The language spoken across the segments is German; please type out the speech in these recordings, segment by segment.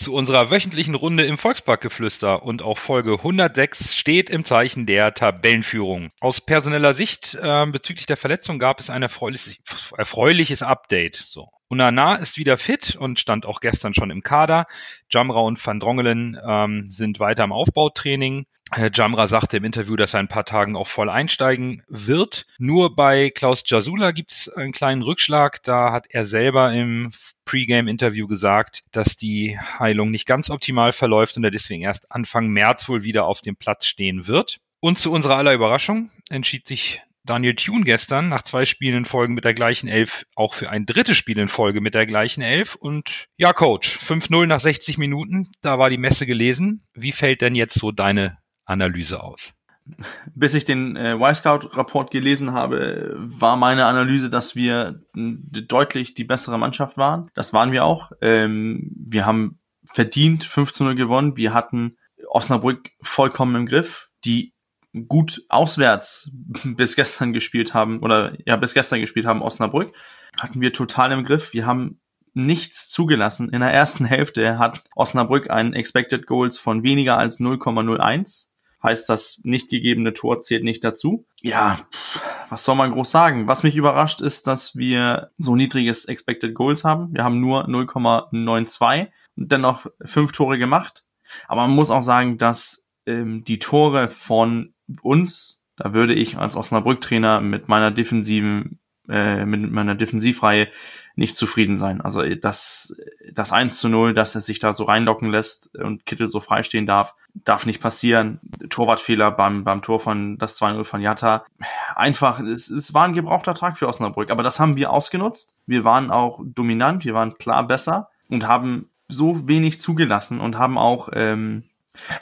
Zu unserer wöchentlichen Runde im Volksparkgeflüster und auch Folge 106 steht im Zeichen der Tabellenführung. Aus personeller Sicht äh, bezüglich der Verletzung gab es ein erfreuliches, erfreuliches Update. So. Unana ist wieder fit und stand auch gestern schon im Kader. Jamra und Van Drongelen ähm, sind weiter im Aufbautraining. Herr Jamra sagte im Interview, dass er ein paar Tagen auch voll einsteigen wird. Nur bei Klaus Jasula gibt's einen kleinen Rückschlag. Da hat er selber im Pre-Game-Interview gesagt, dass die Heilung nicht ganz optimal verläuft und er deswegen erst Anfang März wohl wieder auf dem Platz stehen wird. Und zu unserer aller Überraschung entschied sich Daniel Thune gestern nach zwei Spielen in Folge mit der gleichen Elf auch für ein drittes Spiel in Folge mit der gleichen Elf. Und ja, Coach, 5-0 nach 60 Minuten, da war die Messe gelesen. Wie fällt denn jetzt so deine Analyse aus? Bis ich den äh, Y-Scout-Rapport gelesen habe, war meine Analyse, dass wir deutlich die bessere Mannschaft waren. Das waren wir auch. Ähm, wir haben verdient 15-0 gewonnen. Wir hatten Osnabrück vollkommen im Griff, die gut auswärts bis gestern gespielt haben oder ja bis gestern gespielt haben Osnabrück hatten wir total im Griff. Wir haben nichts zugelassen. In der ersten Hälfte hat Osnabrück einen Expected Goals von weniger als 0,01 heißt das nicht gegebene Tor zählt nicht dazu. Ja, was soll man groß sagen? Was mich überrascht ist, dass wir so niedriges Expected Goals haben. Wir haben nur 0,92 und dennoch fünf Tore gemacht. Aber man muss auch sagen, dass ähm, die Tore von uns, da würde ich als Osnabrück-Trainer mit meiner defensiven, äh, mit meiner Defensivreihe nicht zufrieden sein. Also das, das 1 zu 0, dass er sich da so reinlocken lässt und Kittel so freistehen darf, darf nicht passieren. Torwartfehler beim, beim Tor von das 2-0 von Jatta. Einfach, es, es war ein gebrauchter Tag für Osnabrück, aber das haben wir ausgenutzt. Wir waren auch dominant, wir waren klar besser und haben so wenig zugelassen und haben auch ähm,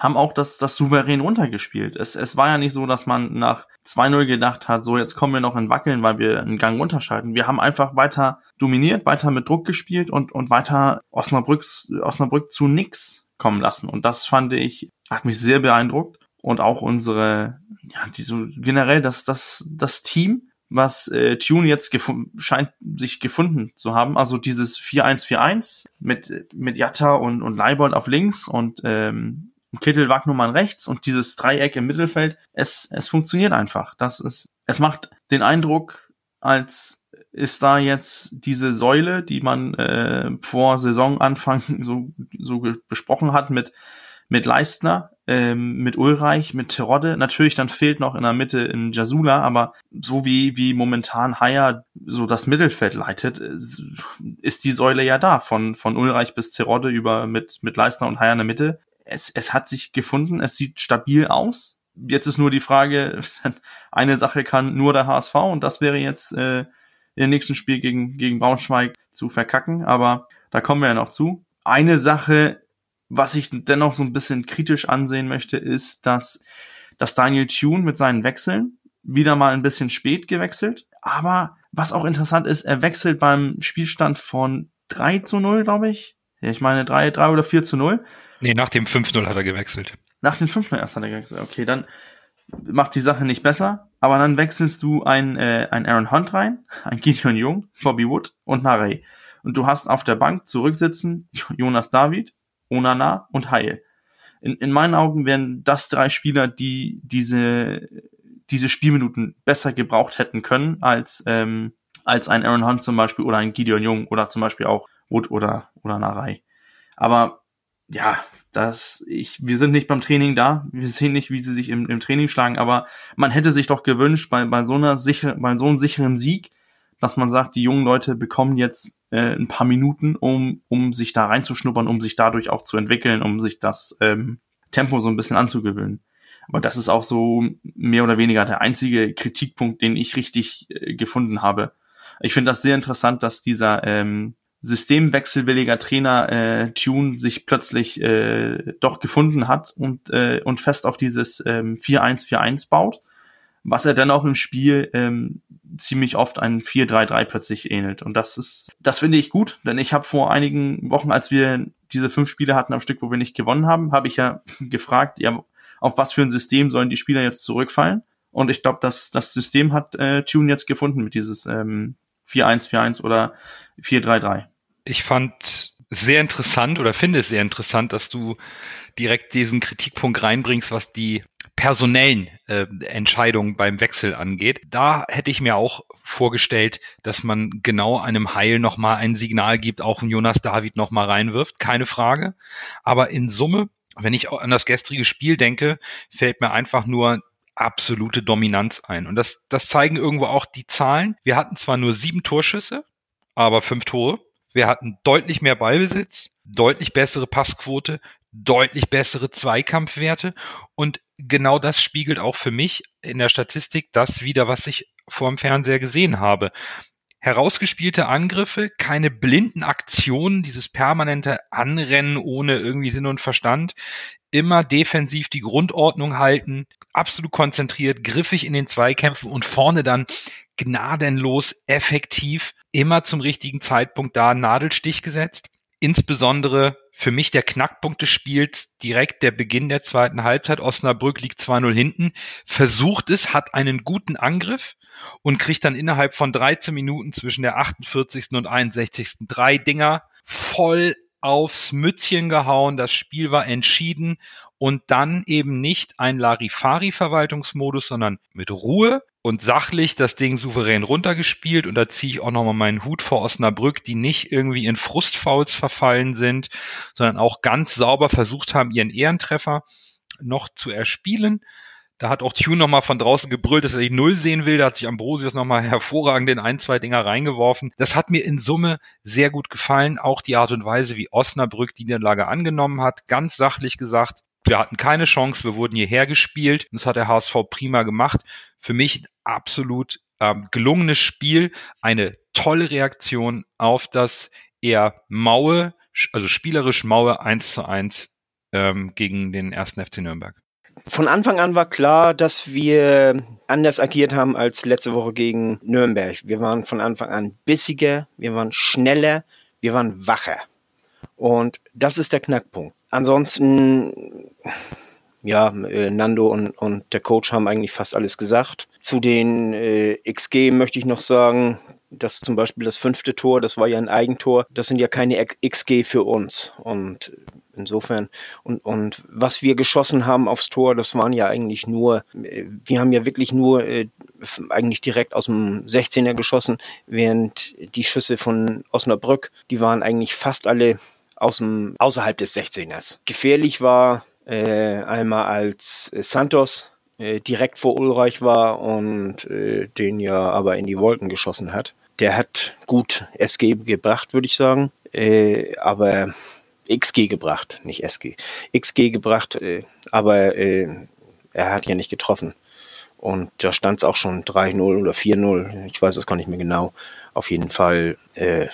haben auch das, das souverän runtergespielt. Es, es war ja nicht so, dass man nach 2-0 gedacht hat, so jetzt kommen wir noch in Wackeln, weil wir einen Gang runterschalten. Wir haben einfach weiter dominiert, weiter mit Druck gespielt und, und weiter Osnabrücks, Osnabrück zu nix kommen lassen. Und das fand ich, hat mich sehr beeindruckt. Und auch unsere, ja, die so generell das, das, das Team, was äh, Tune jetzt scheint sich gefunden zu haben. Also dieses 4-1-4-1 mit, mit Jatta und, und Leibold auf links und ähm, Kittel Wagnumann rechts und dieses Dreieck im Mittelfeld, es, es funktioniert einfach. Das ist, es macht den Eindruck, als ist da jetzt diese Säule, die man äh, vor Saisonanfang so, so besprochen hat mit, mit Leistner, ähm, mit Ulreich, mit Terodde. Natürlich, dann fehlt noch in der Mitte in Jasula, aber so wie, wie momentan Haier so das Mittelfeld leitet, ist die Säule ja da, von, von Ulreich bis Terodde über mit, mit Leistner und Haier in der Mitte es, es hat sich gefunden, es sieht stabil aus. Jetzt ist nur die Frage, eine Sache kann nur der HSV und das wäre jetzt äh, in dem nächsten Spiel gegen, gegen Braunschweig zu verkacken, aber da kommen wir ja noch zu. Eine Sache, was ich dennoch so ein bisschen kritisch ansehen möchte, ist, dass, dass Daniel Thune mit seinen Wechseln wieder mal ein bisschen spät gewechselt, aber was auch interessant ist, er wechselt beim Spielstand von 3 zu 0, glaube ich. Ja, ich meine 3, 3 oder 4 zu 0 Nee, nach dem 5-0 hat er gewechselt. Nach dem 5-0 erst hat er gewechselt. Okay, dann macht die Sache nicht besser, aber dann wechselst du ein, äh, ein Aaron Hunt rein, ein Gideon Jung, Bobby Wood und Narey. Und du hast auf der Bank zurücksitzen Jonas David, Onana und Heil. In, in meinen Augen wären das drei Spieler, die diese, diese Spielminuten besser gebraucht hätten können als, ähm, als ein Aaron Hunt zum Beispiel oder ein Gideon Jung oder zum Beispiel auch Wood oder, oder Narei. Aber ja, das, ich, wir sind nicht beim Training da. Wir sehen nicht, wie sie sich im, im Training schlagen, aber man hätte sich doch gewünscht, bei, bei so einer sicher, bei so einem sicheren Sieg, dass man sagt, die jungen Leute bekommen jetzt äh, ein paar Minuten, um, um sich da reinzuschnuppern, um sich dadurch auch zu entwickeln, um sich das ähm, Tempo so ein bisschen anzugewöhnen. Aber das ist auch so mehr oder weniger der einzige Kritikpunkt, den ich richtig äh, gefunden habe. Ich finde das sehr interessant, dass dieser ähm, systemwechselwilliger Trainer äh, Tune sich plötzlich äh, doch gefunden hat und, äh, und fest auf dieses ähm, 4-1-4-1 baut, was er dann auch im Spiel ähm, ziemlich oft ein 4-3-3 plötzlich ähnelt. Und das ist, das finde ich gut, denn ich habe vor einigen Wochen, als wir diese fünf Spiele hatten am Stück, wo wir nicht gewonnen haben, habe ich ja gefragt, ja, auf was für ein System sollen die Spieler jetzt zurückfallen? Und ich glaube, dass das System hat äh, Tune jetzt gefunden mit dieses ähm, 4-1-4-1 oder 4-3-3. Ich fand sehr interessant oder finde es sehr interessant, dass du direkt diesen Kritikpunkt reinbringst, was die personellen äh, Entscheidungen beim Wechsel angeht. Da hätte ich mir auch vorgestellt, dass man genau einem Heil nochmal ein Signal gibt, auch ein Jonas David nochmal reinwirft, keine Frage. Aber in Summe, wenn ich an das gestrige Spiel denke, fällt mir einfach nur absolute Dominanz ein. Und das, das zeigen irgendwo auch die Zahlen. Wir hatten zwar nur sieben Torschüsse, aber fünf Tore. Wir hatten deutlich mehr Ballbesitz, deutlich bessere Passquote, deutlich bessere Zweikampfwerte und genau das spiegelt auch für mich in der Statistik das wieder, was ich vor dem Fernseher gesehen habe. Herausgespielte Angriffe, keine blinden Aktionen, dieses permanente Anrennen ohne irgendwie Sinn und Verstand, immer defensiv die Grundordnung halten, absolut konzentriert, griffig in den Zweikämpfen und vorne dann gnadenlos effektiv immer zum richtigen Zeitpunkt da Nadelstich gesetzt. Insbesondere für mich der Knackpunkt des Spiels direkt der Beginn der zweiten Halbzeit. Osnabrück liegt 2-0 hinten, versucht es, hat einen guten Angriff und kriegt dann innerhalb von 13 Minuten zwischen der 48. und 61. drei Dinger voll aufs Mützchen gehauen. Das Spiel war entschieden und dann eben nicht ein Larifari-Verwaltungsmodus, sondern mit Ruhe und sachlich das Ding souverän runtergespielt und da ziehe ich auch nochmal meinen Hut vor Osnabrück, die nicht irgendwie in Frustfouls verfallen sind, sondern auch ganz sauber versucht haben, ihren Ehrentreffer noch zu erspielen. Da hat auch Tune nochmal von draußen gebrüllt, dass er die Null sehen will. Da hat sich Ambrosius nochmal hervorragend in ein, zwei Dinger reingeworfen. Das hat mir in Summe sehr gut gefallen. Auch die Art und Weise, wie Osnabrück die Niederlage angenommen hat. Ganz sachlich gesagt, wir hatten keine Chance, wir wurden hierher gespielt. Das hat der HSV prima gemacht. Für mich absolut ähm, gelungenes Spiel, eine tolle Reaktion auf das eher maue, also spielerisch maue 1 zu 1 ähm, gegen den ersten FC Nürnberg. Von Anfang an war klar, dass wir anders agiert haben als letzte Woche gegen Nürnberg. Wir waren von Anfang an bissiger, wir waren schneller, wir waren wacher. Und das ist der Knackpunkt. Ansonsten, ja, äh, Nando und, und der Coach haben eigentlich fast alles gesagt. Zu den äh, XG möchte ich noch sagen, dass zum Beispiel das fünfte Tor, das war ja ein Eigentor, das sind ja keine XG für uns. Und insofern, und, und was wir geschossen haben aufs Tor, das waren ja eigentlich nur, äh, wir haben ja wirklich nur äh, eigentlich direkt aus dem 16er geschossen, während die Schüsse von Osnabrück, die waren eigentlich fast alle aus dem, außerhalb des 16ers. Gefährlich war äh, einmal als Santos äh, direkt vor Ulreich war und äh, den ja aber in die Wolken geschossen hat. Der hat gut SG gebracht, würde ich sagen, äh, aber XG gebracht, nicht SG. XG gebracht, äh, aber äh, er hat ja nicht getroffen. Und da stand es auch schon 3-0 oder 4-0, ich weiß es gar nicht mehr genau. Auf jeden Fall äh,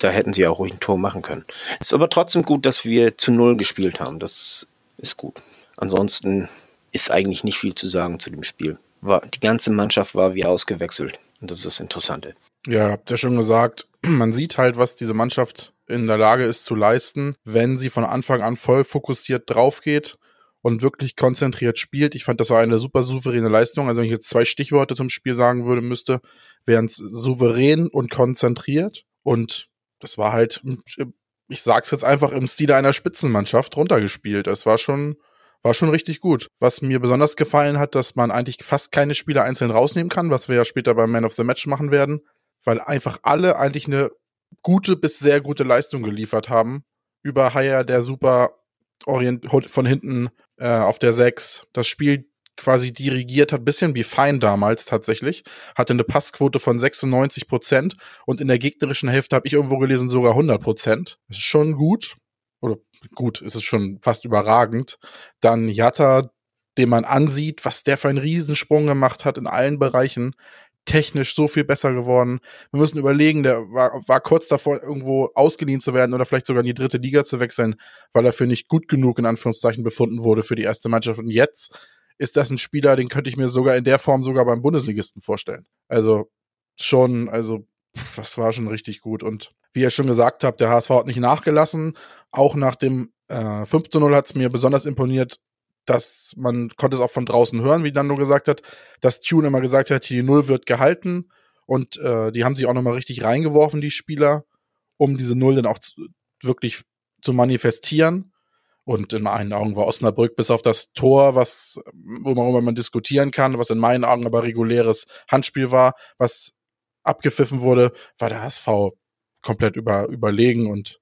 da hätten sie auch ruhig ein Tor machen können. Ist aber trotzdem gut, dass wir zu Null gespielt haben. Das ist gut. Ansonsten ist eigentlich nicht viel zu sagen zu dem Spiel. War, die ganze Mannschaft war wie ausgewechselt. Und das ist das Interessante. Ja, habt ihr schon gesagt, man sieht halt, was diese Mannschaft in der Lage ist zu leisten, wenn sie von Anfang an voll fokussiert drauf geht und wirklich konzentriert spielt. Ich fand, das war eine super souveräne Leistung. Also wenn ich jetzt zwei Stichworte zum Spiel sagen würde, müsste, wären es souverän und konzentriert. Und das war halt, ich sag's jetzt einfach im Stile einer Spitzenmannschaft runtergespielt. Es war schon, war schon richtig gut. Was mir besonders gefallen hat, dass man eigentlich fast keine Spieler einzeln rausnehmen kann, was wir ja später beim Man of the Match machen werden, weil einfach alle eigentlich eine gute bis sehr gute Leistung geliefert haben. Über Haier, der super orient von hinten äh, auf der 6 das Spiel quasi dirigiert hat, bisschen wie Fein damals tatsächlich, hatte eine Passquote von 96 Prozent und in der gegnerischen Hälfte habe ich irgendwo gelesen sogar 100 Prozent. Ist schon gut. Oder gut, ist es schon fast überragend. Dann Jatta, den man ansieht, was der für einen Riesensprung gemacht hat in allen Bereichen. technisch so viel besser geworden. Wir müssen überlegen, der war, war kurz davor, irgendwo ausgeliehen zu werden oder vielleicht sogar in die dritte Liga zu wechseln, weil er für nicht gut genug in Anführungszeichen befunden wurde für die erste Mannschaft. Und jetzt ist das ein Spieler, den könnte ich mir sogar in der Form sogar beim Bundesligisten vorstellen. Also schon, also das war schon richtig gut. Und wie ihr schon gesagt habt, der HSV hat nicht nachgelassen. Auch nach dem äh, 5 zu 0 hat es mir besonders imponiert, dass man konnte es auch von draußen hören, wie Nando gesagt hat, dass Tune immer gesagt hat, die Null wird gehalten und äh, die haben sich auch nochmal richtig reingeworfen, die Spieler, um diese Null dann auch zu, wirklich zu manifestieren. Und in meinen Augen war Osnabrück bis auf das Tor, was, worüber man diskutieren kann, was in meinen Augen aber reguläres Handspiel war, was abgepfiffen wurde, war der HSV komplett über, überlegen und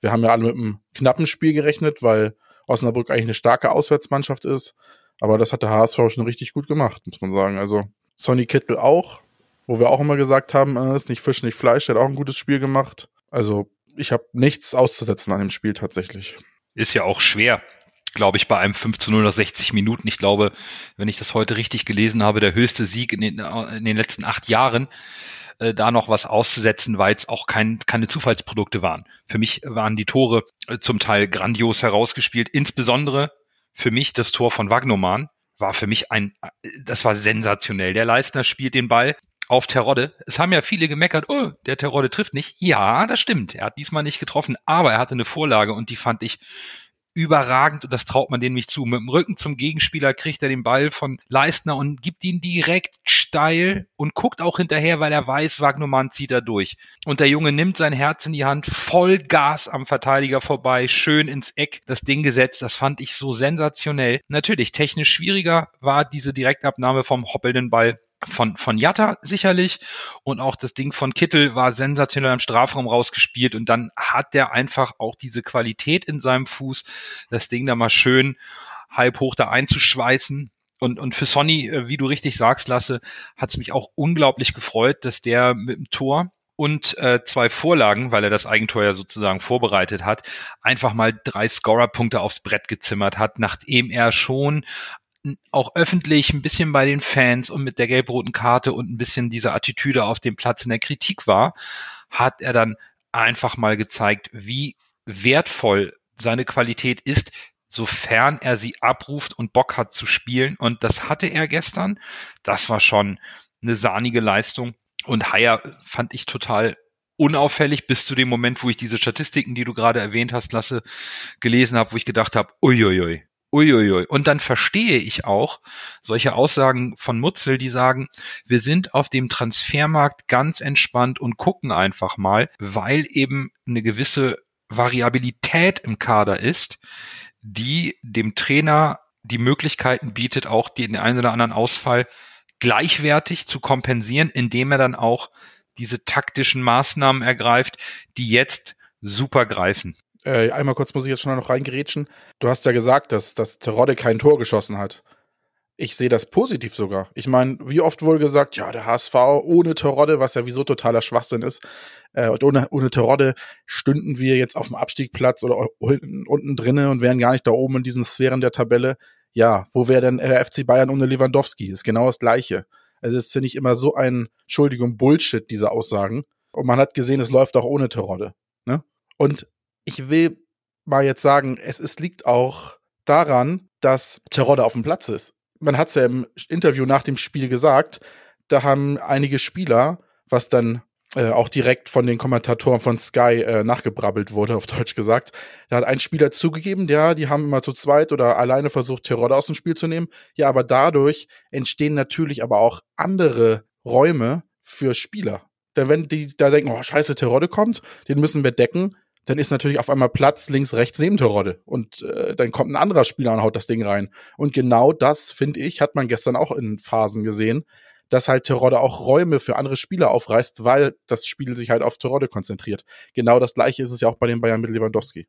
wir haben ja alle mit einem knappen Spiel gerechnet, weil Osnabrück eigentlich eine starke Auswärtsmannschaft ist. Aber das hat der HSV schon richtig gut gemacht, muss man sagen. Also Sonny Kittel auch, wo wir auch immer gesagt haben, äh, ist nicht Fisch, nicht Fleisch, der hat auch ein gutes Spiel gemacht. Also ich habe nichts auszusetzen an dem Spiel tatsächlich. Ist ja auch schwer, glaube ich, bei einem 5 zu 0 nach 60 Minuten. Ich glaube, wenn ich das heute richtig gelesen habe, der höchste Sieg in den, in den letzten acht Jahren äh, da noch was auszusetzen, weil es auch kein, keine Zufallsprodukte waren. Für mich waren die Tore äh, zum Teil grandios herausgespielt, insbesondere für mich das Tor von Wagnoman war für mich ein, äh, das war sensationell. Der Leistner spielt den Ball auf Terodde. Es haben ja viele gemeckert, oh, der Terodde trifft nicht. Ja, das stimmt. Er hat diesmal nicht getroffen, aber er hatte eine Vorlage und die fand ich überragend und das traut man dem nicht zu. Mit dem Rücken zum Gegenspieler kriegt er den Ball von Leistner und gibt ihn direkt steil und guckt auch hinterher, weil er weiß, Wagnermann zieht er durch. Und der Junge nimmt sein Herz in die Hand, voll Gas am Verteidiger vorbei, schön ins Eck, das Ding gesetzt. Das fand ich so sensationell. Natürlich, technisch schwieriger war diese Direktabnahme vom hoppelnden Ball von, von Jatta sicherlich und auch das Ding von Kittel war sensationell im Strafraum rausgespielt und dann hat der einfach auch diese Qualität in seinem Fuß, das Ding da mal schön halb hoch da einzuschweißen. Und, und für Sonny, äh, wie du richtig sagst, Lasse, hat es mich auch unglaublich gefreut, dass der mit dem Tor und äh, zwei Vorlagen, weil er das Eigentor ja sozusagen vorbereitet hat, einfach mal drei Scorer-Punkte aufs Brett gezimmert hat, nachdem er schon auch öffentlich ein bisschen bei den Fans und mit der gelb-roten Karte und ein bisschen diese Attitüde auf dem Platz in der Kritik war, hat er dann einfach mal gezeigt, wie wertvoll seine Qualität ist, sofern er sie abruft und Bock hat zu spielen. Und das hatte er gestern. Das war schon eine sahnige Leistung. Und Haier fand ich total unauffällig bis zu dem Moment, wo ich diese Statistiken, die du gerade erwähnt hast, Lasse, gelesen habe, wo ich gedacht habe, uiuiui, Uiuiui. Und dann verstehe ich auch solche Aussagen von Mutzel, die sagen, wir sind auf dem Transfermarkt ganz entspannt und gucken einfach mal, weil eben eine gewisse Variabilität im Kader ist, die dem Trainer die Möglichkeiten bietet, auch den einen oder anderen Ausfall gleichwertig zu kompensieren, indem er dann auch diese taktischen Maßnahmen ergreift, die jetzt super greifen. Äh, einmal kurz muss ich jetzt schon noch reingerätschen. Du hast ja gesagt, dass, dass Terodde kein Tor geschossen hat. Ich sehe das positiv sogar. Ich meine, wie oft wurde gesagt, ja, der HSV ohne Terodde, was ja wieso totaler Schwachsinn ist, äh, und ohne, ohne Terodde stünden wir jetzt auf dem Abstiegsplatz oder unten, unten drinnen und wären gar nicht da oben in diesen Sphären der Tabelle. Ja, wo wäre denn äh, FC Bayern ohne Lewandowski? Ist genau das Gleiche. Also es finde ich immer so ein, Entschuldigung, Bullshit, diese Aussagen. Und man hat gesehen, es läuft auch ohne Terodde. Ne? Und ich will mal jetzt sagen, es, es liegt auch daran, dass Terodde auf dem Platz ist. Man hat es ja im Interview nach dem Spiel gesagt, da haben einige Spieler, was dann äh, auch direkt von den Kommentatoren von Sky äh, nachgebrabbelt wurde, auf Deutsch gesagt. Da hat ein Spieler zugegeben, ja, die haben immer zu zweit oder alleine versucht, Terodde aus dem Spiel zu nehmen. Ja, aber dadurch entstehen natürlich aber auch andere Räume für Spieler. Denn wenn die da denken, oh, scheiße, Terodde kommt, den müssen wir decken, dann ist natürlich auf einmal Platz links, rechts neben Terodde. Und äh, dann kommt ein anderer Spieler und haut das Ding rein. Und genau das, finde ich, hat man gestern auch in Phasen gesehen, dass halt Terodde auch Räume für andere Spieler aufreißt, weil das Spiel sich halt auf Terodde konzentriert. Genau das gleiche ist es ja auch bei den Bayern mit Lewandowski.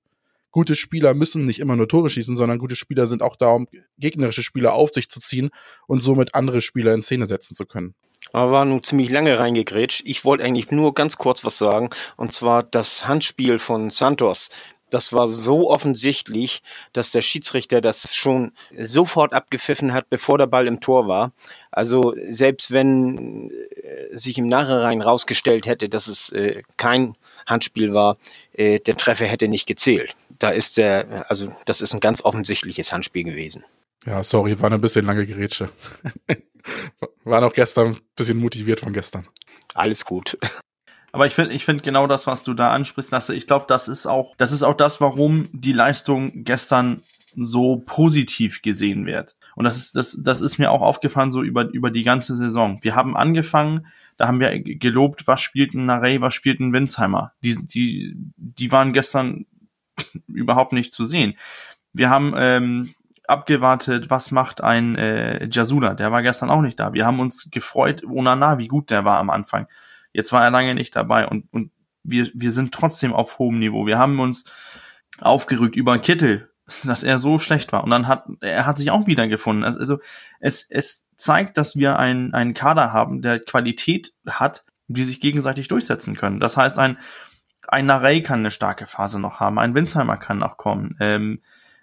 Gute Spieler müssen nicht immer nur Tore schießen, sondern gute Spieler sind auch da, um gegnerische Spieler auf sich zu ziehen und somit andere Spieler in Szene setzen zu können. Aber war nun ziemlich lange reingegrätscht. Ich wollte eigentlich nur ganz kurz was sagen. Und zwar das Handspiel von Santos. Das war so offensichtlich, dass der Schiedsrichter das schon sofort abgepfiffen hat, bevor der Ball im Tor war. Also selbst wenn äh, sich im Nachhinein rausgestellt hätte, dass es äh, kein Handspiel war, äh, der Treffer hätte nicht gezählt. Da ist der, also das ist ein ganz offensichtliches Handspiel gewesen. Ja, sorry, war eine bisschen lange Gerätsche. war noch gestern ein bisschen motiviert von gestern. Alles gut. Aber ich finde, ich finde genau das, was du da ansprichst, Lasse. Ich glaube, das ist auch, das ist auch das, warum die Leistung gestern so positiv gesehen wird. Und das ist, das, das ist mir auch aufgefallen so über, über die ganze Saison. Wir haben angefangen, da haben wir gelobt, was spielt ein Narey, was spielt ein Winsheimer. Die, die, die waren gestern überhaupt nicht zu sehen. Wir haben ähm, abgewartet, was macht ein äh, Jasula, der war gestern auch nicht da. Wir haben uns gefreut, Onana, wie gut der war am Anfang. Jetzt war er lange nicht dabei und, und wir, wir sind trotzdem auf hohem Niveau. Wir haben uns aufgerückt über Kittel, dass er so schlecht war. Und dann hat, er hat sich auch wieder gefunden. Also, also es, es zeigt, dass wir einen, einen Kader haben, der Qualität hat, die sich gegenseitig durchsetzen können. Das heißt, ein, ein Narey kann eine starke Phase noch haben, ein Winsheimer kann noch kommen, ähm,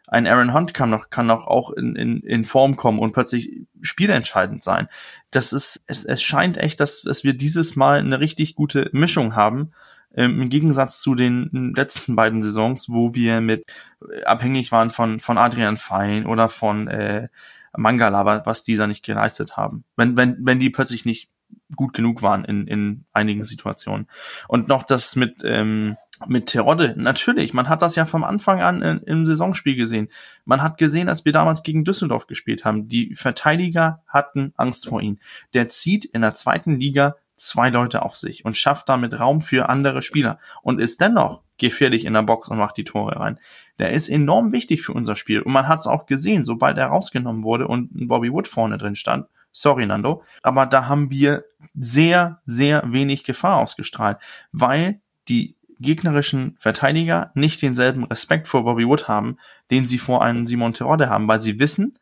ein Aaron Hunt kann noch, kann noch auch in, in, in Form kommen und plötzlich spielentscheidend sein. Das ist, es, es scheint echt, dass, dass wir dieses Mal eine richtig gute Mischung haben. Ähm, Im Gegensatz zu den letzten beiden Saisons, wo wir mit äh, abhängig waren von, von Adrian Fein oder von äh, Mangala, was dieser nicht geleistet haben. Wenn, wenn, wenn die plötzlich nicht gut genug waren in, in einigen Situationen. Und noch das mit, ähm, mit Terodde, natürlich, man hat das ja vom Anfang an in, im Saisonspiel gesehen. Man hat gesehen, als wir damals gegen Düsseldorf gespielt haben, die Verteidiger hatten Angst vor ihm. Der zieht in der zweiten Liga zwei Leute auf sich und schafft damit Raum für andere Spieler und ist dennoch gefährlich in der Box und macht die Tore rein. Der ist enorm wichtig für unser Spiel und man hat es auch gesehen, sobald er rausgenommen wurde und Bobby Wood vorne drin stand. Sorry, Nando, aber da haben wir sehr, sehr wenig Gefahr ausgestrahlt, weil die gegnerischen Verteidiger nicht denselben Respekt vor Bobby Wood haben, den sie vor einem Simon Terodde haben, weil sie wissen,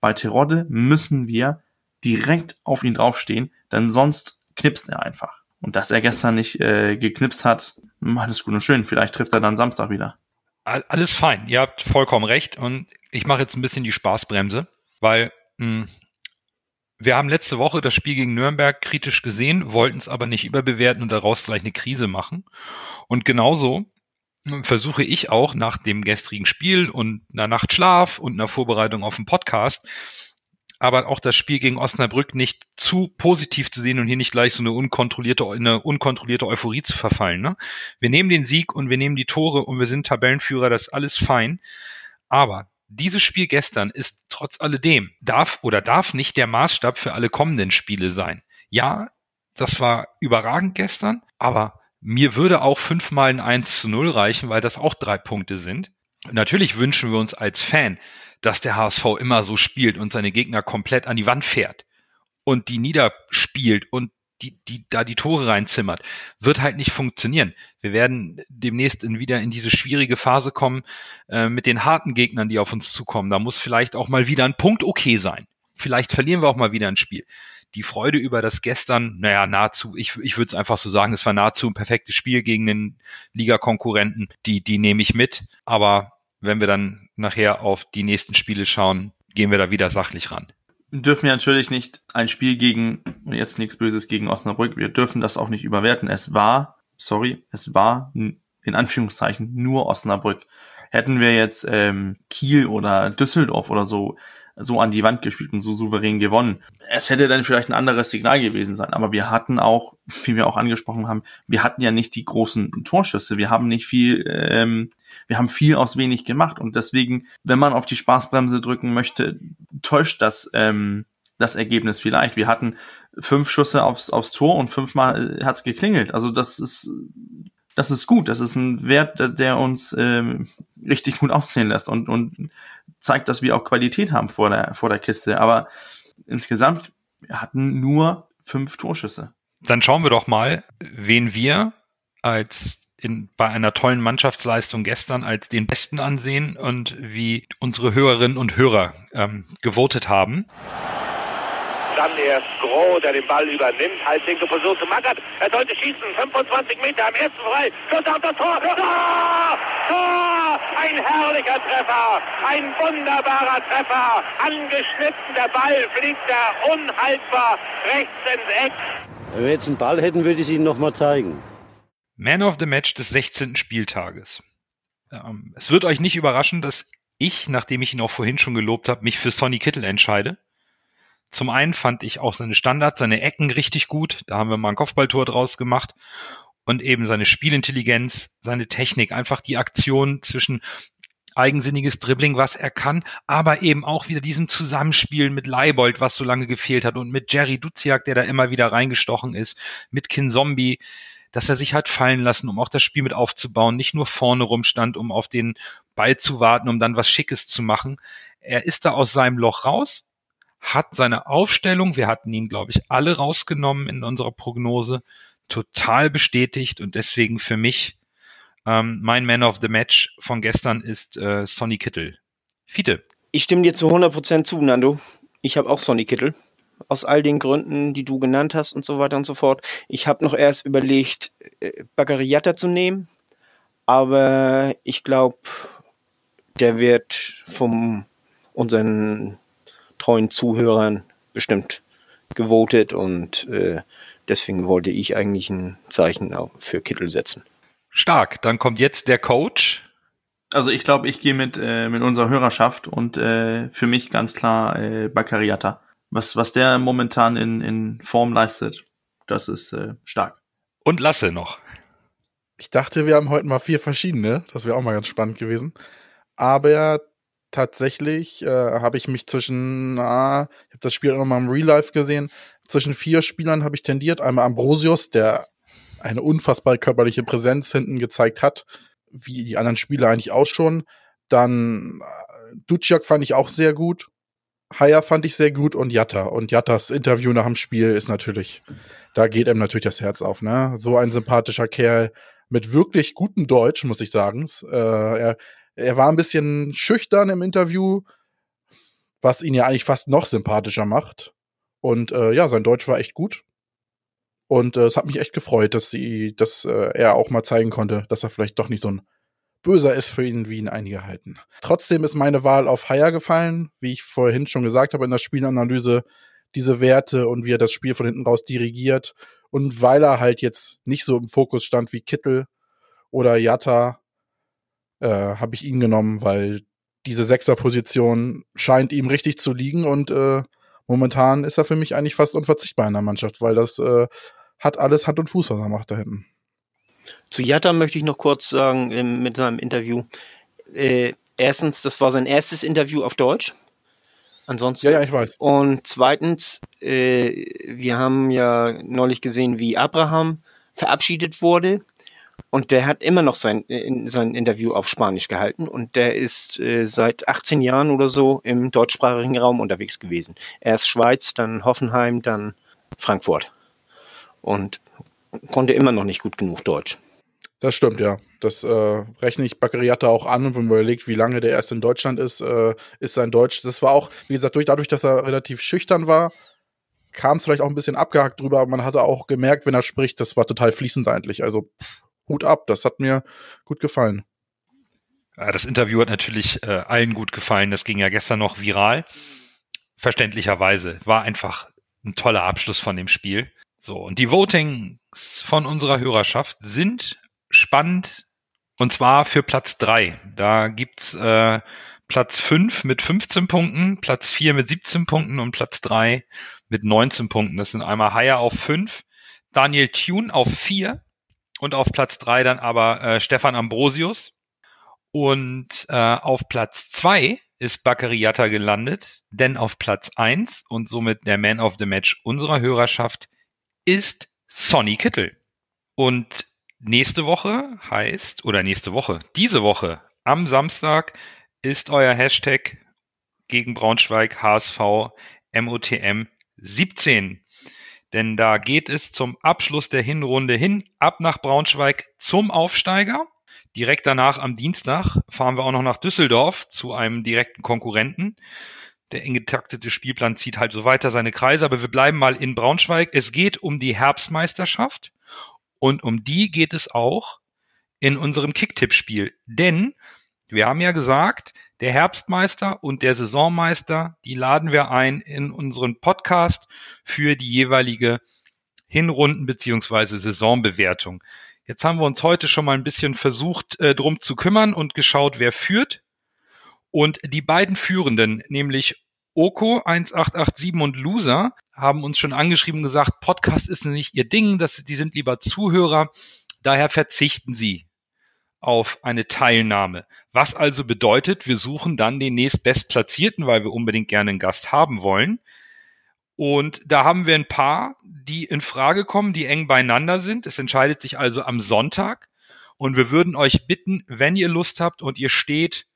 bei Terodde müssen wir direkt auf ihn draufstehen, denn sonst knipst er einfach. Und dass er gestern nicht äh, geknipst hat, alles gut und schön. Vielleicht trifft er dann Samstag wieder. Alles fein. Ihr habt vollkommen recht. Und ich mache jetzt ein bisschen die Spaßbremse, weil mh, hm, wir haben letzte Woche das Spiel gegen Nürnberg kritisch gesehen, wollten es aber nicht überbewerten und daraus gleich eine Krise machen. Und genauso versuche ich auch nach dem gestrigen Spiel und einer Nacht Schlaf und einer Vorbereitung auf den Podcast, aber auch das Spiel gegen Osnabrück nicht zu positiv zu sehen und hier nicht gleich so eine unkontrollierte, eine unkontrollierte Euphorie zu verfallen. Ne? Wir nehmen den Sieg und wir nehmen die Tore und wir sind Tabellenführer, das ist alles fein. Aber dieses Spiel gestern ist trotz alledem, darf oder darf nicht der Maßstab für alle kommenden Spiele sein. Ja, das war überragend gestern, aber mir würde auch fünfmal ein 1 zu 0 reichen, weil das auch drei Punkte sind. Natürlich wünschen wir uns als Fan, dass der HSV immer so spielt und seine Gegner komplett an die Wand fährt und die niederspielt und die, die da die Tore reinzimmert, wird halt nicht funktionieren. Wir werden demnächst in, wieder in diese schwierige Phase kommen äh, mit den harten Gegnern, die auf uns zukommen. Da muss vielleicht auch mal wieder ein Punkt okay sein. Vielleicht verlieren wir auch mal wieder ein Spiel. Die Freude über das gestern, naja, nahezu, ich, ich würde es einfach so sagen, es war nahezu ein perfektes Spiel gegen den Ligakonkurrenten. Die, die nehme ich mit. Aber wenn wir dann nachher auf die nächsten Spiele schauen, gehen wir da wieder sachlich ran dürfen wir natürlich nicht ein Spiel gegen, jetzt nichts Böses gegen Osnabrück, wir dürfen das auch nicht überwerten. Es war, sorry, es war in Anführungszeichen nur Osnabrück. Hätten wir jetzt ähm, Kiel oder Düsseldorf oder so so an die Wand gespielt und so souverän gewonnen. Es hätte dann vielleicht ein anderes Signal gewesen sein, aber wir hatten auch, wie wir auch angesprochen haben, wir hatten ja nicht die großen Torschüsse, wir haben nicht viel, ähm, wir haben viel aus wenig gemacht und deswegen, wenn man auf die Spaßbremse drücken möchte, täuscht das ähm, das Ergebnis vielleicht. Wir hatten fünf Schüsse aufs, aufs Tor und fünfmal hat's geklingelt. Also das ist das ist gut. Das ist ein Wert, der uns ähm, richtig gut aussehen lässt und, und zeigt, dass wir auch Qualität haben vor der, vor der Kiste. Aber insgesamt, hatten nur fünf Torschüsse. Dann schauen wir doch mal, wen wir als in, bei einer tollen Mannschaftsleistung gestern als den Besten ansehen und wie unsere Hörerinnen und Hörer ähm, gewotet haben. dann erst Groh, der den Ball übernimmt. Halblinke Versuch zu Mackert. Er sollte schießen. 25 Meter am ersten frei. Schuss auf das Tor. Tor! Tor! Ein herrlicher Treffer. Ein wunderbarer Treffer. Angeschnitten. Der Ball fliegt da unhaltbar rechts ins Eck. Wenn wir jetzt einen Ball hätten, würde ich es Ihnen nochmal zeigen. Man of the Match des 16. Spieltages. Ähm, es wird euch nicht überraschen, dass ich, nachdem ich ihn auch vorhin schon gelobt habe, mich für Sonny Kittel entscheide. Zum einen fand ich auch seine Standards, seine Ecken richtig gut. Da haben wir mal ein Kopfballtor draus gemacht. Und eben seine Spielintelligenz, seine Technik, einfach die Aktion zwischen eigensinniges Dribbling, was er kann, aber eben auch wieder diesem Zusammenspiel mit Leibold, was so lange gefehlt hat und mit Jerry Duziak, der da immer wieder reingestochen ist, mit Kinzombie, dass er sich hat fallen lassen, um auch das Spiel mit aufzubauen, nicht nur vorne rumstand, um auf den Ball zu warten, um dann was Schickes zu machen. Er ist da aus seinem Loch raus, hat seine Aufstellung, wir hatten ihn, glaube ich, alle rausgenommen in unserer Prognose, total bestätigt und deswegen für mich ähm, mein Man of the Match von gestern ist äh, Sonny Kittel. Fiete. Ich stimme dir zu 100% zu, Nando. Ich habe auch Sonny Kittel. Aus all den Gründen, die du genannt hast und so weiter und so fort. Ich habe noch erst überlegt, äh, Baccariata zu nehmen. Aber ich glaube, der wird von unseren treuen Zuhörern bestimmt gewotet und äh, deswegen wollte ich eigentlich ein Zeichen für Kittel setzen. Stark. Dann kommt jetzt der Coach. Also ich glaube, ich gehe mit äh, mit unserer Hörerschaft und äh, für mich ganz klar äh, Baccariata. Was was der momentan in in Form leistet, das ist äh, stark. Und Lasse noch. Ich dachte, wir haben heute mal vier verschiedene. Das wäre auch mal ganz spannend gewesen. Aber tatsächlich äh, habe ich mich zwischen, ah, ich habe das Spiel auch nochmal im Real Life gesehen, zwischen vier Spielern habe ich tendiert. Einmal Ambrosius, der eine unfassbar körperliche Präsenz hinten gezeigt hat, wie die anderen Spieler eigentlich auch schon. Dann äh, Duciak fand ich auch sehr gut. Haya fand ich sehr gut und Jatta. Und Jattas Interview nach dem Spiel ist natürlich, da geht ihm natürlich das Herz auf, ne? So ein sympathischer Kerl mit wirklich gutem Deutsch, muss ich sagen. Äh, er, er war ein bisschen schüchtern im Interview, was ihn ja eigentlich fast noch sympathischer macht. Und äh, ja, sein Deutsch war echt gut. Und äh, es hat mich echt gefreut, dass sie, dass äh, er auch mal zeigen konnte, dass er vielleicht doch nicht so ein böser ist für ihn, wie ihn einige halten. Trotzdem ist meine Wahl auf Haya gefallen, wie ich vorhin schon gesagt habe in der Spielanalyse, diese Werte und wie er das Spiel von hinten raus dirigiert. Und weil er halt jetzt nicht so im Fokus stand wie Kittel oder Jatta, äh, habe ich ihn genommen, weil diese Sechserposition scheint ihm richtig zu liegen und äh, momentan ist er für mich eigentlich fast unverzichtbar in der Mannschaft, weil das äh, hat alles Hand und Fuß, was er macht da hinten. Zu Jatta möchte ich noch kurz sagen im, mit seinem Interview. Äh, erstens, das war sein erstes Interview auf Deutsch. Ansonsten. Ja, ja, ich weiß. Und zweitens, äh, wir haben ja neulich gesehen, wie Abraham verabschiedet wurde. Und der hat immer noch sein, sein Interview auf Spanisch gehalten und der ist äh, seit 18 Jahren oder so im deutschsprachigen Raum unterwegs gewesen. Erst Schweiz, dann Hoffenheim, dann Frankfurt. Und konnte immer noch nicht gut genug Deutsch. Das stimmt, ja. Das äh, rechne ich Baccariata auch an. Und wenn man überlegt, wie lange der erst in Deutschland ist, äh, ist sein Deutsch. Das war auch, wie gesagt, durch, dadurch, dass er relativ schüchtern war, kam es vielleicht auch ein bisschen abgehackt drüber, aber man hatte auch gemerkt, wenn er spricht, das war total fließend eigentlich. Also Hut ab, das hat mir gut gefallen. Das Interview hat natürlich äh, allen gut gefallen. Das ging ja gestern noch viral. Verständlicherweise war einfach ein toller Abschluss von dem Spiel. So, und die Votings von unserer Hörerschaft sind spannend. Und zwar für Platz drei. Da gibt's äh, Platz fünf mit 15 Punkten, Platz vier mit 17 Punkten und Platz drei mit 19 Punkten. Das sind einmal Haya auf fünf, Daniel Thune auf vier und auf Platz drei dann aber äh, Stefan Ambrosius. Und äh, auf Platz zwei ist Baccariata gelandet, denn auf Platz eins und somit der Man of the Match unserer Hörerschaft ist Sonny Kittel. Und nächste Woche heißt, oder nächste Woche, diese Woche am Samstag ist euer Hashtag gegen Braunschweig HSV MOTM 17 denn da geht es zum Abschluss der Hinrunde hin, ab nach Braunschweig zum Aufsteiger. Direkt danach am Dienstag fahren wir auch noch nach Düsseldorf zu einem direkten Konkurrenten. Der eng getaktete Spielplan zieht halt so weiter seine Kreise, aber wir bleiben mal in Braunschweig. Es geht um die Herbstmeisterschaft und um die geht es auch in unserem Kicktipp-Spiel. Denn wir haben ja gesagt, der Herbstmeister und der Saisonmeister, die laden wir ein in unseren Podcast für die jeweilige Hinrunden- beziehungsweise Saisonbewertung. Jetzt haben wir uns heute schon mal ein bisschen versucht, äh, drum zu kümmern und geschaut, wer führt. Und die beiden Führenden, nämlich Oko 1887 und Loser, haben uns schon angeschrieben gesagt, Podcast ist nicht ihr Ding, das, die sind lieber Zuhörer. Daher verzichten sie auf eine Teilnahme. Was also bedeutet, wir suchen dann den nächstbestplatzierten, weil wir unbedingt gerne einen Gast haben wollen. Und da haben wir ein paar, die in Frage kommen, die eng beieinander sind. Es entscheidet sich also am Sonntag. Und wir würden euch bitten, wenn ihr Lust habt und ihr steht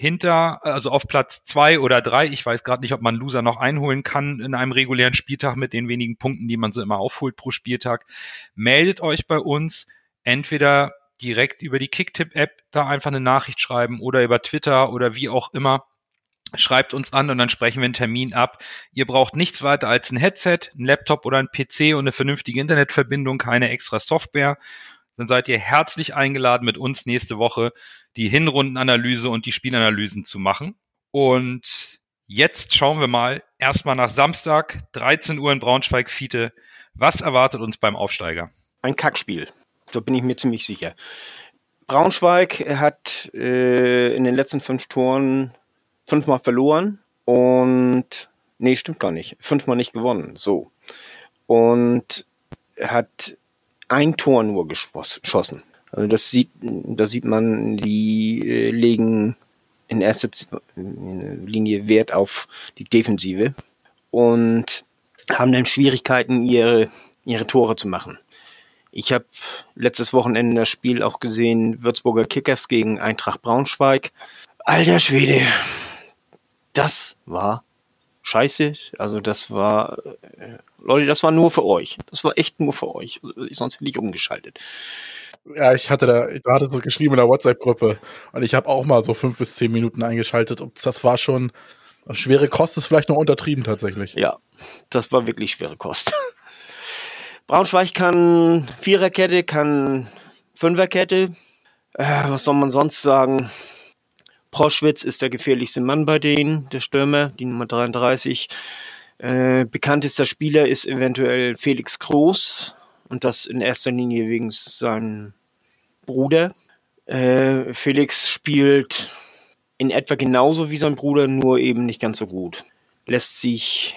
hinter, also auf Platz zwei oder drei, ich weiß gerade nicht, ob man Loser noch einholen kann in einem regulären Spieltag mit den wenigen Punkten, die man so immer aufholt pro Spieltag, meldet euch bei uns entweder direkt über die Kicktip-App da einfach eine Nachricht schreiben oder über Twitter oder wie auch immer. Schreibt uns an und dann sprechen wir einen Termin ab. Ihr braucht nichts weiter als ein Headset, ein Laptop oder ein PC und eine vernünftige Internetverbindung, keine extra Software. Dann seid ihr herzlich eingeladen, mit uns nächste Woche die Hinrundenanalyse und die Spielanalysen zu machen. Und jetzt schauen wir mal erstmal nach Samstag, 13 Uhr in Braunschweig-Fiete. Was erwartet uns beim Aufsteiger? Ein Kackspiel. Da bin ich mir ziemlich sicher. Braunschweig hat äh, in den letzten fünf Toren fünfmal verloren und nee, stimmt gar nicht. Fünfmal nicht gewonnen. So. Und hat ein Tor nur geschossen. Also das sieht, da sieht man, die äh, legen in erster Linie Wert auf die Defensive und haben dann Schwierigkeiten, ihre, ihre Tore zu machen. Ich habe letztes Wochenende das Spiel auch gesehen, Würzburger Kickers gegen Eintracht Braunschweig. Alter Schwede, das war scheiße. Also das war, äh, Leute, das war nur für euch. Das war echt nur für euch. Sonst hätte ich umgeschaltet. Ja, ich hatte da, du hattest es geschrieben in der WhatsApp-Gruppe und ich habe auch mal so fünf bis zehn Minuten eingeschaltet und das war schon, schwere Kost ist vielleicht noch untertrieben tatsächlich. Ja, das war wirklich schwere Kost. Braunschweig kann Viererkette, kann Fünferkette. Äh, was soll man sonst sagen? Proschwitz ist der gefährlichste Mann bei denen, der Stürmer, die Nummer 33. Äh, bekanntester Spieler ist eventuell Felix Groß und das in erster Linie wegen seinem Bruder. Äh, Felix spielt in etwa genauso wie sein Bruder, nur eben nicht ganz so gut. Lässt sich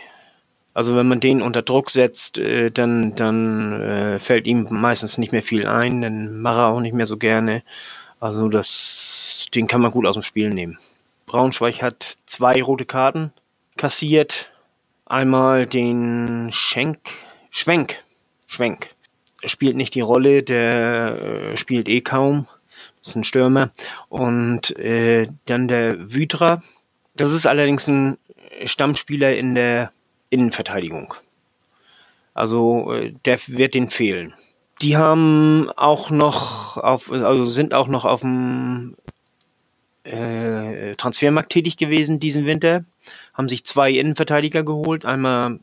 also wenn man den unter Druck setzt, äh, dann, dann äh, fällt ihm meistens nicht mehr viel ein, dann macht er auch nicht mehr so gerne. Also das, den kann man gut aus dem Spiel nehmen. Braunschweig hat zwei rote Karten kassiert. Einmal den Schenk, Schwenk, Schwenk. Spielt nicht die Rolle, der äh, spielt eh kaum. Das ist ein Stürmer. Und äh, dann der Wydra. Das ist allerdings ein Stammspieler in der Innenverteidigung. Also äh, der wird den fehlen. Die haben auch noch auf, also sind auch noch auf dem äh, Transfermarkt tätig gewesen diesen Winter, haben sich zwei Innenverteidiger geholt, einmal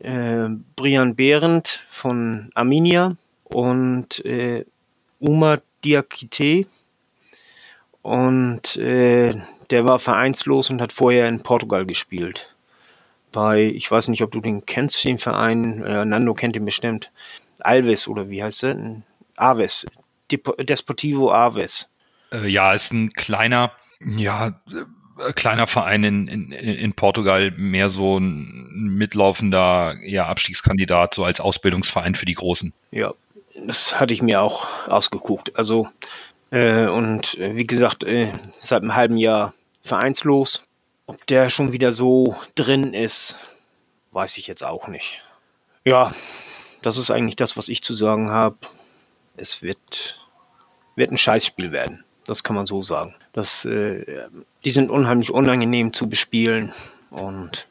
äh, Brian Behrendt von Arminia und äh, Uma Diakite und äh, der war vereinslos und hat vorher in Portugal gespielt. Bei, ich weiß nicht, ob du den kennst, den Verein, äh, Nando kennt ihn bestimmt, Alves oder wie heißt er? Aves, Desportivo Aves. Äh, ja, ist ein kleiner, ja, äh, kleiner Verein in, in, in Portugal, mehr so ein mitlaufender ja, Abstiegskandidat, so als Ausbildungsverein für die Großen. Ja, das hatte ich mir auch ausgeguckt. Also, äh, und äh, wie gesagt, äh, seit einem halben Jahr vereinslos. Ob der schon wieder so drin ist, weiß ich jetzt auch nicht. Ja, das ist eigentlich das, was ich zu sagen habe. Es wird, wird ein Scheißspiel werden. Das kann man so sagen. Das, äh, die sind unheimlich unangenehm zu bespielen. Und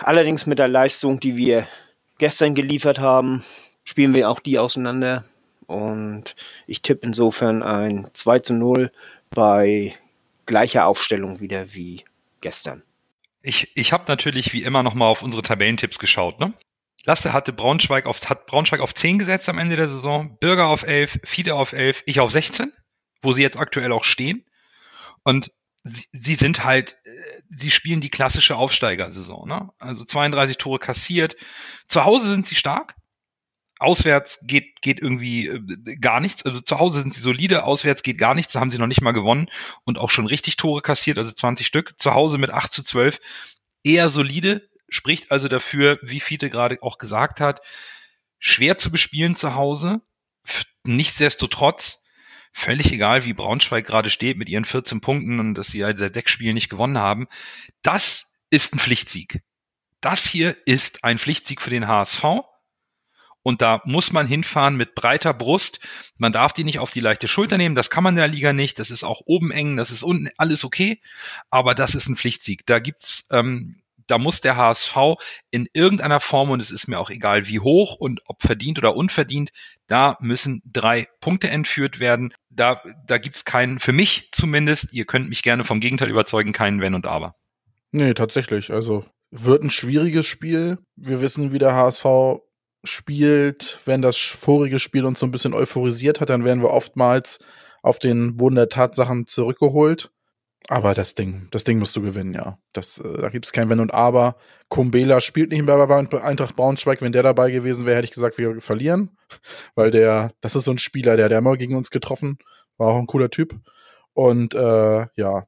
allerdings mit der Leistung, die wir gestern geliefert haben, spielen wir auch die auseinander. Und ich tippe insofern ein 2 zu 0 bei gleicher Aufstellung wieder wie gestern. Ich, ich habe natürlich wie immer nochmal auf unsere Tabellentipps geschaut. Ne? Lasse hatte Braunschweig auf, hat Braunschweig auf 10 gesetzt am Ende der Saison, Bürger auf 11, Fiete auf 11, ich auf 16, wo sie jetzt aktuell auch stehen. Und sie, sie sind halt, äh, sie spielen die klassische Aufsteigersaison. Ne? Also 32 Tore kassiert. Zu Hause sind sie stark. Auswärts geht, geht irgendwie äh, gar nichts. Also zu Hause sind sie solide, auswärts geht gar nichts. Da haben sie noch nicht mal gewonnen und auch schon richtig Tore kassiert, also 20 Stück. Zu Hause mit 8 zu 12 eher solide, spricht also dafür, wie Fiete gerade auch gesagt hat, schwer zu bespielen zu Hause. Nichtsdestotrotz, völlig egal, wie Braunschweig gerade steht mit ihren 14 Punkten und dass sie halt seit sechs Spielen nicht gewonnen haben. Das ist ein Pflichtsieg. Das hier ist ein Pflichtsieg für den HSV. Und da muss man hinfahren mit breiter Brust. Man darf die nicht auf die leichte Schulter nehmen. Das kann man in der Liga nicht. Das ist auch oben eng. Das ist unten alles okay. Aber das ist ein Pflichtsieg. Da gibt's, ähm, da muss der HSV in irgendeiner Form, und es ist mir auch egal wie hoch und ob verdient oder unverdient, da müssen drei Punkte entführt werden. Da, da gibt's keinen, für mich zumindest, ihr könnt mich gerne vom Gegenteil überzeugen, keinen Wenn und Aber. Nee, tatsächlich. Also wird ein schwieriges Spiel. Wir wissen, wie der HSV spielt, wenn das vorige Spiel uns so ein bisschen euphorisiert hat, dann werden wir oftmals auf den Boden der Tatsachen zurückgeholt. Aber das Ding, das Ding musst du gewinnen, ja. Das, äh, da gibt's kein Wenn und Aber. Kumbela spielt nicht mehr bei Eintracht Braunschweig. Wenn der dabei gewesen wäre, hätte ich gesagt, wir verlieren. Weil der, das ist so ein Spieler, der, der immer gegen uns getroffen. War auch ein cooler Typ. Und äh, ja,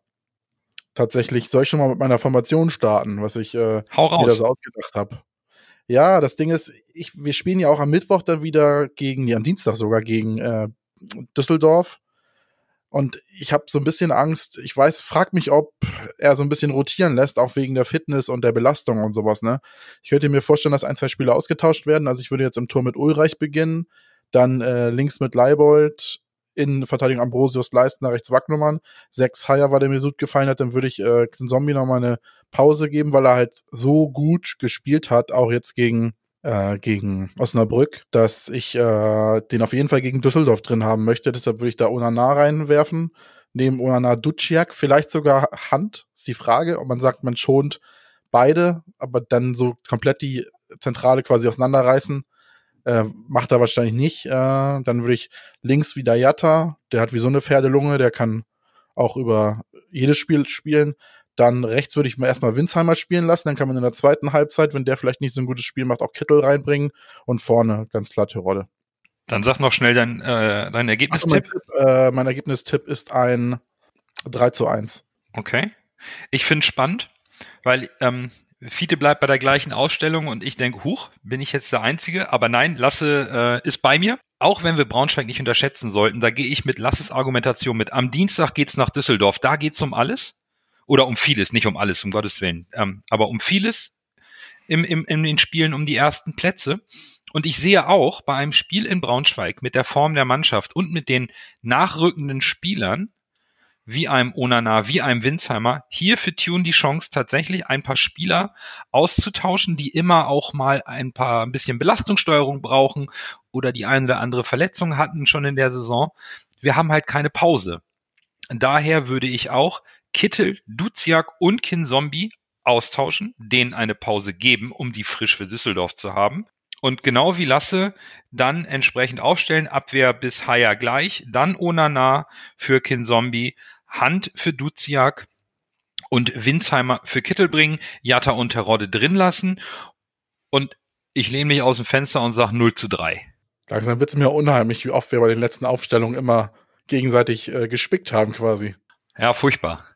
tatsächlich soll ich schon mal mit meiner Formation starten, was ich äh, mir da so ausgedacht habe. Ja, das Ding ist, ich, wir spielen ja auch am Mittwoch dann wieder gegen, nee, am Dienstag sogar gegen äh, Düsseldorf. Und ich habe so ein bisschen Angst. Ich weiß, frag mich, ob er so ein bisschen rotieren lässt, auch wegen der Fitness und der Belastung und sowas. Ne? Ich könnte mir vorstellen, dass ein, zwei Spieler ausgetauscht werden. Also ich würde jetzt im Tor mit Ulreich beginnen, dann äh, links mit Leibold, in Verteidigung Ambrosius Leistner, rechts Wagnummern. Sechs Haier war der mir gut gefallen hat, dann würde ich äh, den Zombie noch mal eine Pause geben, weil er halt so gut gespielt hat, auch jetzt gegen äh, gegen Osnabrück, dass ich äh, den auf jeden Fall gegen Düsseldorf drin haben möchte. Deshalb würde ich da Onana reinwerfen. Neben Onana Duciak, vielleicht sogar Hand, ist die Frage. Und man sagt, man schont beide, aber dann so komplett die Zentrale quasi auseinanderreißen äh, macht er wahrscheinlich nicht. Äh, dann würde ich links wieder Jatta, der hat wie so eine Pferdelunge, der kann auch über jedes Spiel spielen. Dann rechts würde ich mal erstmal Winsheimer spielen lassen. Dann kann man in der zweiten Halbzeit, wenn der vielleicht nicht so ein gutes Spiel macht, auch Kittel reinbringen. Und vorne ganz klar Tirode. Dann sag noch schnell dein, äh, dein Ergebnistipp. mein, Tipp, äh, mein Ergebnistipp ist ein 3 zu 1. Okay. Ich finde spannend, weil ähm, Fiete bleibt bei der gleichen Ausstellung und ich denke, huch, bin ich jetzt der Einzige? Aber nein, Lasse äh, ist bei mir. Auch wenn wir Braunschweig nicht unterschätzen sollten, da gehe ich mit Lasses Argumentation mit. Am Dienstag geht's nach Düsseldorf. Da geht's um alles. Oder um vieles, nicht um alles, um Gottes Willen. Ähm, aber um vieles im, im, in den Spielen um die ersten Plätze. Und ich sehe auch bei einem Spiel in Braunschweig mit der Form der Mannschaft und mit den nachrückenden Spielern, wie einem Onana, wie einem Winsheimer, hier für Tune die Chance, tatsächlich ein paar Spieler auszutauschen, die immer auch mal ein paar ein bisschen Belastungssteuerung brauchen oder die eine oder andere Verletzung hatten schon in der Saison. Wir haben halt keine Pause. Daher würde ich auch Kittel, Duziak und Kinzombie austauschen, denen eine Pause geben, um die frisch für Düsseldorf zu haben. Und genau wie Lasse dann entsprechend aufstellen, Abwehr bis Haya gleich, dann Onana für Kinzombie, Hand für Duziak und Winsheimer für Kittel bringen, Jatta und Terodde drin lassen und ich lehne mich aus dem Fenster und sage 0 zu 3. Langsam wird es mir unheimlich, wie oft wir bei den letzten Aufstellungen immer gegenseitig äh, gespickt haben quasi. Ja, furchtbar.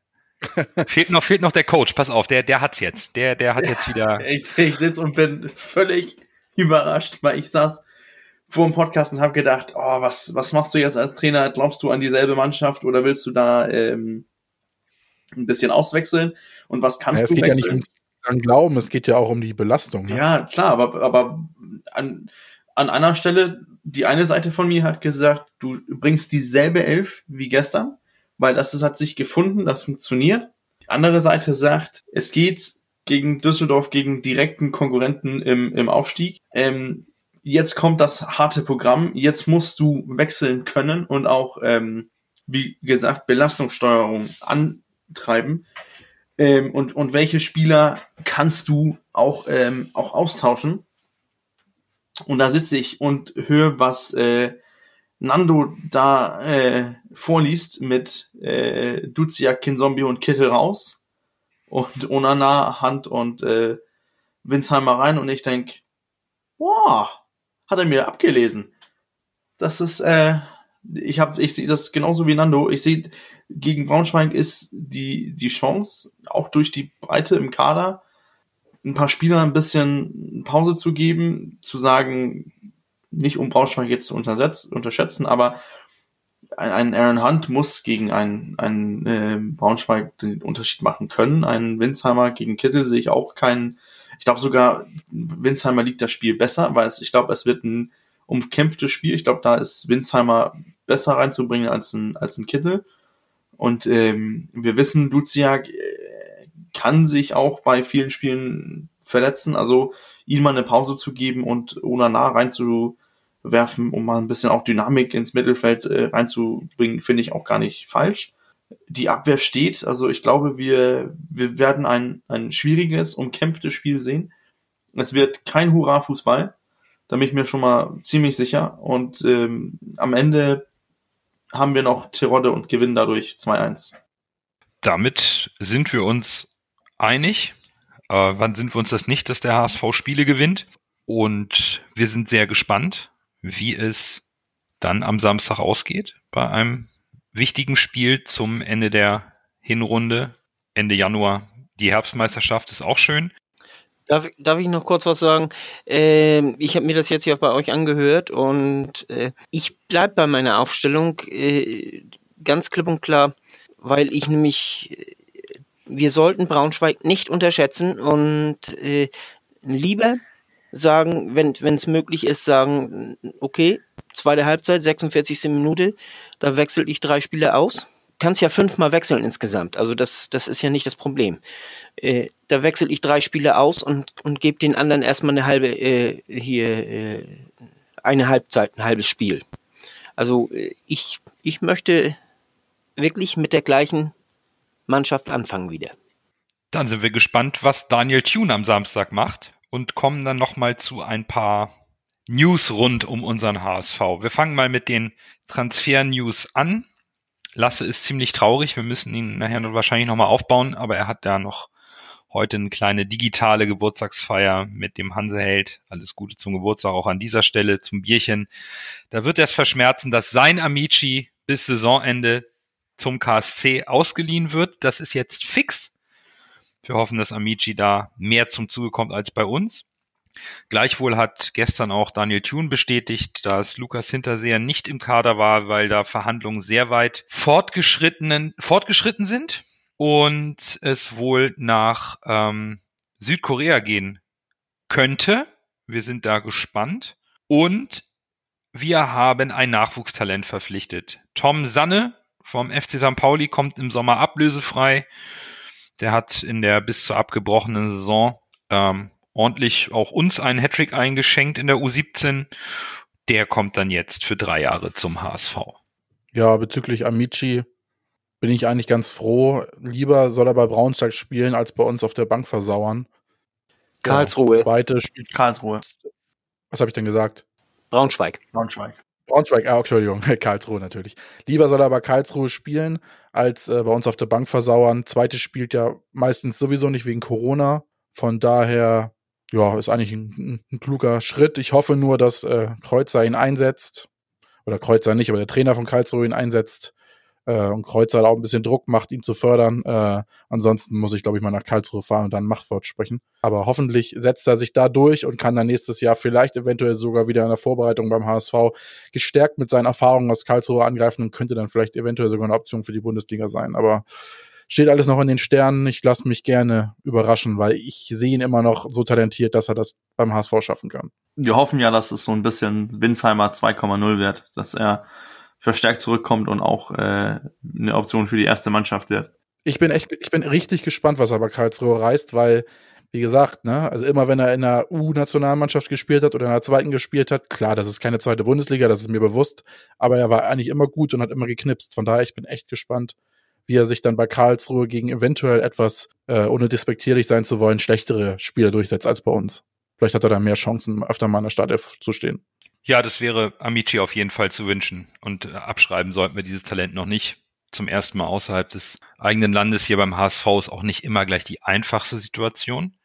Fehlt noch, fehlt noch der Coach. Pass auf, der, der hat's jetzt. Der, der hat jetzt wieder. Ich, ich sitze und bin völlig überrascht, weil ich saß vor dem Podcast und habe gedacht, oh, was, was machst du jetzt als Trainer? Glaubst du an dieselbe Mannschaft oder willst du da ähm, ein bisschen auswechseln? Und was kannst ja, es du geht wechseln? ja nicht um Glauben, es geht ja auch um die Belastung. Ne? Ja, klar, aber, aber an, an einer Stelle, die eine Seite von mir hat gesagt, du bringst dieselbe Elf wie gestern, weil das, das hat sich gefunden, das funktioniert. Die andere Seite sagt, es geht gegen Düsseldorf, gegen direkten Konkurrenten im, im Aufstieg. Ähm, jetzt kommt das harte Programm, jetzt musst du wechseln können und auch, ähm, wie gesagt, Belastungssteuerung antreiben. Ähm, und, und welche Spieler kannst du auch, ähm, auch austauschen? Und da sitze ich und höre, was äh, Nando da äh, vorliest mit äh, Duziak, Kinzombie und Kittel raus und Onana, Hand und äh, Winsheimer rein und ich denk, wow, hat er mir abgelesen. Das ist, äh, ich habe, ich sehe das genauso wie Nando. Ich sehe, gegen Braunschweig ist die, die Chance, auch durch die Breite im Kader, ein paar Spieler ein bisschen Pause zu geben, zu sagen, nicht um Braunschweig jetzt zu unterschätzen, aber ein Aaron Hunt muss gegen einen, einen äh, Braunschweig den Unterschied machen können. Ein Winsheimer gegen Kittel sehe ich auch keinen. Ich glaube sogar, Winsheimer liegt das Spiel besser, weil es, ich glaube, es wird ein umkämpftes Spiel. Ich glaube, da ist Winsheimer besser reinzubringen als ein, als ein Kittel. Und ähm, wir wissen, Duziak äh, kann sich auch bei vielen Spielen verletzen. Also ihn mal eine Pause zu geben und Onana reinzuwerfen, um mal ein bisschen auch Dynamik ins Mittelfeld äh, reinzubringen, finde ich auch gar nicht falsch. Die Abwehr steht, also ich glaube, wir, wir werden ein, ein schwieriges, umkämpftes Spiel sehen. Es wird kein Hurra-Fußball, da bin ich mir schon mal ziemlich sicher. Und ähm, am Ende haben wir noch Tirode und gewinnen dadurch 2-1. Damit sind wir uns einig. Äh, wann sind wir uns das nicht, dass der HSV Spiele gewinnt? Und wir sind sehr gespannt, wie es dann am Samstag ausgeht bei einem wichtigen Spiel zum Ende der Hinrunde, Ende Januar. Die Herbstmeisterschaft ist auch schön. Darf, darf ich noch kurz was sagen? Ähm, ich habe mir das jetzt ja bei euch angehört und äh, ich bleibe bei meiner Aufstellung äh, ganz klipp und klar, weil ich nämlich, äh, wir sollten Braunschweig nicht unterschätzen und äh, lieber sagen, wenn es möglich ist, sagen, okay, zweite Halbzeit, 46. Minute, da wechsle ich drei Spieler aus. Kannst ja fünfmal wechseln insgesamt, also das, das ist ja nicht das Problem. Äh, da wechsle ich drei Spiele aus und, und gebe den anderen erstmal eine halbe, äh, hier, äh, eine Halbzeit, ein halbes Spiel. Also äh, ich, ich möchte wirklich mit der gleichen Mannschaft anfangen wieder. Dann sind wir gespannt, was Daniel Thune am Samstag macht und kommen dann nochmal zu ein paar News rund um unseren HSV. Wir fangen mal mit den Transfer-News an. Lasse ist ziemlich traurig. Wir müssen ihn nachher wahrscheinlich nochmal aufbauen, aber er hat da noch heute eine kleine digitale Geburtstagsfeier mit dem Hanseheld. Alles Gute zum Geburtstag auch an dieser Stelle, zum Bierchen. Da wird er es verschmerzen, dass sein Amici bis Saisonende zum KSC ausgeliehen wird. Das ist jetzt fix. Wir hoffen, dass Amici da mehr zum Zuge kommt als bei uns. Gleichwohl hat gestern auch Daniel Thune bestätigt, dass Lukas Hinterseher nicht im Kader war, weil da Verhandlungen sehr weit fortgeschrittenen, fortgeschritten sind und es wohl nach ähm, Südkorea gehen könnte. Wir sind da gespannt. Und wir haben ein Nachwuchstalent verpflichtet. Tom Sanne vom FC St. Pauli kommt im Sommer ablösefrei. Der hat in der bis zur abgebrochenen Saison ähm, ordentlich auch uns einen Hattrick eingeschenkt in der U17. Der kommt dann jetzt für drei Jahre zum HSV. Ja, bezüglich Amici bin ich eigentlich ganz froh. Lieber soll er bei Braunschweig spielen, als bei uns auf der Bank versauern. Karlsruhe. Ja, zweite spielt. Karlsruhe. Was habe ich denn gesagt? Braunschweig. Braunschweig. Braunschweig, ah, Entschuldigung, Karlsruhe natürlich. Lieber soll er bei Karlsruhe spielen, als äh, bei uns auf der Bank versauern. Zweite spielt ja meistens sowieso nicht wegen Corona. Von daher, ja, ist eigentlich ein, ein kluger Schritt. Ich hoffe nur, dass äh, Kreuzer ihn einsetzt. Oder Kreuzer nicht, aber der Trainer von Karlsruhe ihn einsetzt äh, und Kreuzer auch ein bisschen Druck macht, ihn zu fördern. Äh, ansonsten muss ich, glaube ich, mal nach Karlsruhe fahren und dann Machtwort sprechen. Aber hoffentlich setzt er sich da durch und kann dann nächstes Jahr vielleicht eventuell sogar wieder in der Vorbereitung beim HSV gestärkt mit seinen Erfahrungen aus Karlsruhe angreifen und könnte dann vielleicht eventuell sogar eine Option für die Bundesliga sein. Aber steht alles noch in den Sternen. Ich lasse mich gerne überraschen, weil ich sehe ihn immer noch so talentiert, dass er das beim HSV schaffen kann. Wir hoffen ja, dass es so ein bisschen Winsheimer 2,0 wird, dass er verstärkt zurückkommt und auch äh, eine Option für die erste Mannschaft wird. Ich bin echt, ich bin richtig gespannt, was er bei Karlsruhe reißt, weil, wie gesagt, ne, also immer wenn er in der U-Nationalmannschaft gespielt hat oder in der zweiten gespielt hat, klar, das ist keine zweite Bundesliga, das ist mir bewusst, aber er war eigentlich immer gut und hat immer geknipst. Von daher, ich bin echt gespannt, wie er sich dann bei Karlsruhe gegen eventuell etwas, äh, ohne despektierlich sein zu wollen, schlechtere Spieler durchsetzt als bei uns. Vielleicht hat er da mehr Chancen, öfter mal in der Startelf zu stehen. Ja, das wäre Amici auf jeden Fall zu wünschen. Und äh, abschreiben sollten wir dieses Talent noch nicht. Zum ersten Mal außerhalb des eigenen Landes hier beim HSV ist auch nicht immer gleich die einfachste Situation.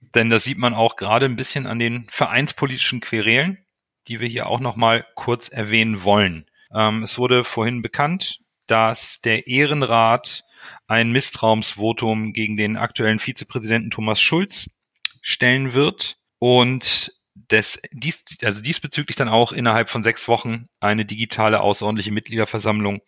Denn das sieht man auch gerade ein bisschen an den vereinspolitischen Querelen, die wir hier auch nochmal kurz erwähnen wollen. Ähm, es wurde vorhin bekannt, dass der Ehrenrat ein Misstrauensvotum gegen den aktuellen Vizepräsidenten Thomas Schulz stellen wird und des, dies, also diesbezüglich dann auch innerhalb von sechs Wochen eine digitale außerordentliche Mitgliederversammlung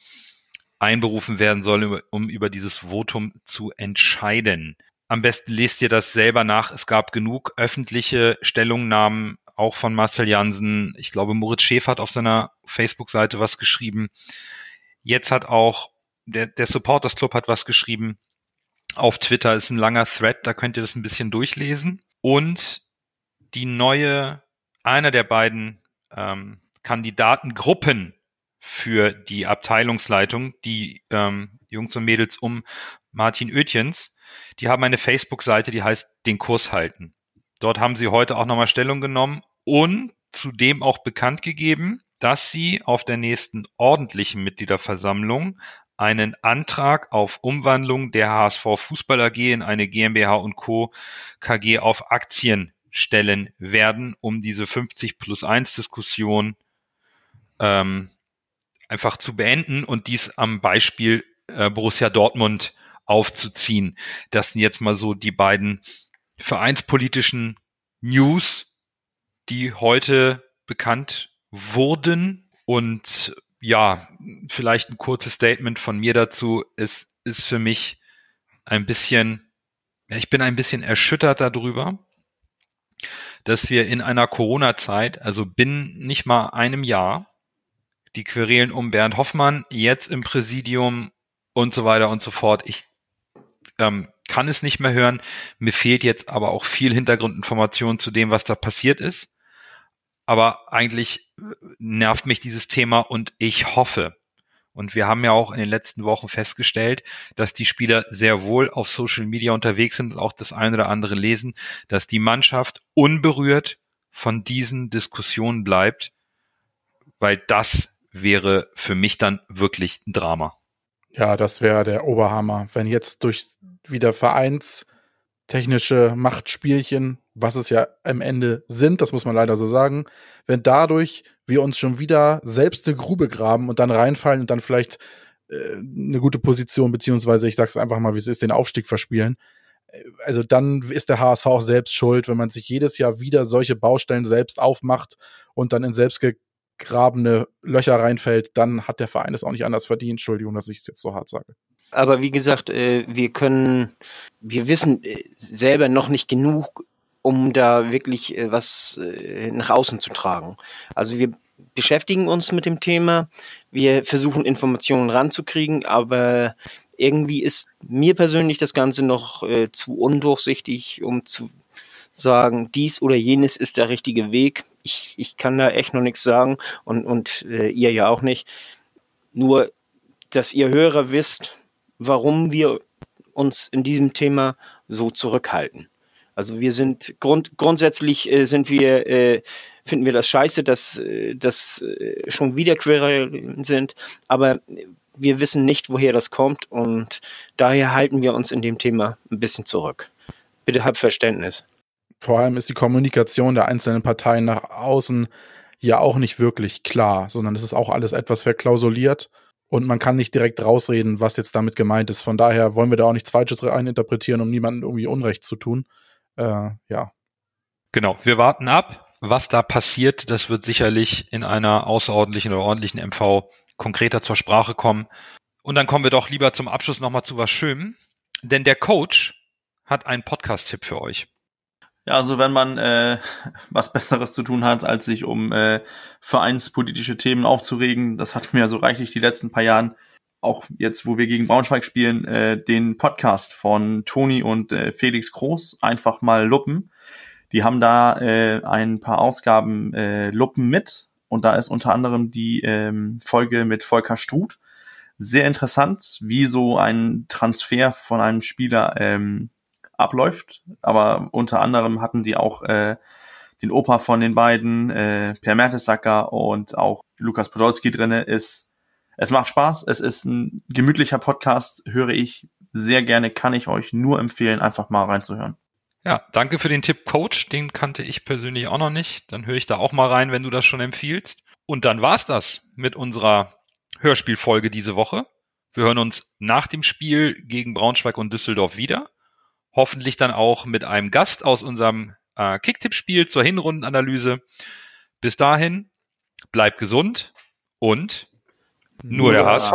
einberufen werden soll, um über dieses Votum zu entscheiden. Am besten lest ihr das selber nach. Es gab genug öffentliche Stellungnahmen, auch von Marcel Jansen. Ich glaube, Moritz Schäfer hat auf seiner Facebook-Seite was geschrieben. Jetzt hat auch der, der Supporters Club hat was geschrieben. Auf Twitter ist ein langer Thread, da könnt ihr das ein bisschen durchlesen. Und die neue, einer der beiden ähm, Kandidatengruppen für die Abteilungsleitung, die ähm, Jungs und Mädels um Martin Oetjens, die haben eine Facebook-Seite, die heißt Den Kurs halten. Dort haben sie heute auch nochmal Stellung genommen und zudem auch bekannt gegeben, dass sie auf der nächsten ordentlichen Mitgliederversammlung einen Antrag auf Umwandlung der HSV Fußball AG in eine GmbH und Co. KG auf Aktien stellen werden, um diese 50 plus 1 Diskussion ähm, einfach zu beenden und dies am Beispiel äh, Borussia Dortmund aufzuziehen. Das sind jetzt mal so die beiden vereinspolitischen News, die heute bekannt wurden. Und ja, vielleicht ein kurzes Statement von mir dazu. Es ist für mich ein bisschen, ich bin ein bisschen erschüttert darüber, dass wir in einer Corona-Zeit, also binnen nicht mal einem Jahr, die Querelen um Bernd Hoffmann, jetzt im Präsidium und so weiter und so fort. Ich ähm, kann es nicht mehr hören. Mir fehlt jetzt aber auch viel Hintergrundinformation zu dem, was da passiert ist. Aber eigentlich äh, nervt mich dieses Thema und ich hoffe, und wir haben ja auch in den letzten Wochen festgestellt, dass die Spieler sehr wohl auf Social Media unterwegs sind und auch das eine oder andere lesen, dass die Mannschaft unberührt von diesen Diskussionen bleibt, weil das wäre für mich dann wirklich ein Drama. Ja, das wäre der Oberhammer. Wenn jetzt durch wieder vereinstechnische Machtspielchen, was es ja am Ende sind, das muss man leider so sagen, wenn dadurch wir uns schon wieder selbst eine Grube graben und dann reinfallen und dann vielleicht äh, eine gute Position, beziehungsweise ich sag's einfach mal, wie es ist, den Aufstieg verspielen. Äh, also dann ist der HSV auch selbst schuld, wenn man sich jedes Jahr wieder solche Baustellen selbst aufmacht und dann in selbst grabene Löcher reinfällt, dann hat der Verein es auch nicht anders verdient. Entschuldigung, dass ich es jetzt so hart sage. Aber wie gesagt, äh, wir können, wir wissen äh, selber noch nicht genug, um da wirklich äh, was nach außen zu tragen. Also wir beschäftigen uns mit dem Thema, wir versuchen Informationen ranzukriegen, aber irgendwie ist mir persönlich das Ganze noch zu undurchsichtig, um zu sagen, dies oder jenes ist der richtige Weg. Ich, ich kann da echt noch nichts sagen und, und äh, ihr ja auch nicht. Nur, dass ihr Hörer wisst, warum wir uns in diesem Thema so zurückhalten. Also wir sind grund, grundsätzlich äh, sind wir äh, finden wir das scheiße, dass äh, das äh, schon wieder Querelen sind, aber wir wissen nicht, woher das kommt und daher halten wir uns in dem Thema ein bisschen zurück. Bitte habt Verständnis vor allem ist die Kommunikation der einzelnen Parteien nach außen ja auch nicht wirklich klar, sondern es ist auch alles etwas verklausuliert und man kann nicht direkt rausreden, was jetzt damit gemeint ist. Von daher wollen wir da auch nichts Falsches reininterpretieren, um niemandem irgendwie Unrecht zu tun. Äh, ja. Genau, wir warten ab. Was da passiert, das wird sicherlich in einer außerordentlichen oder ordentlichen MV konkreter zur Sprache kommen. Und dann kommen wir doch lieber zum Abschluss nochmal zu was Schönem. Denn der Coach hat einen Podcast-Tipp für euch. Ja, also wenn man äh, was Besseres zu tun hat, als sich um äh, vereinspolitische Themen aufzuregen, das hatten wir ja so reichlich die letzten paar Jahren, auch jetzt, wo wir gegen Braunschweig spielen, äh, den Podcast von Toni und äh, Felix Groß einfach mal luppen. Die haben da äh, ein paar Ausgaben äh, Luppen mit und da ist unter anderem die ähm, Folge mit Volker Struth sehr interessant, wie so ein Transfer von einem Spieler ähm, abläuft. Aber unter anderem hatten die auch äh, den Opa von den beiden, äh, Per Mertesacker und auch Lukas Podolski drinne. Ist, es macht Spaß, es ist ein gemütlicher Podcast, höre ich sehr gerne, kann ich euch nur empfehlen, einfach mal reinzuhören. Ja, danke für den Tipp Coach, den kannte ich persönlich auch noch nicht. Dann höre ich da auch mal rein, wenn du das schon empfiehlst. Und dann war's das mit unserer Hörspielfolge diese Woche. Wir hören uns nach dem Spiel gegen Braunschweig und Düsseldorf wieder. Hoffentlich dann auch mit einem Gast aus unserem äh, Kicktipp-Spiel zur Hinrundenanalyse. Bis dahin, bleibt gesund und nur der HSV.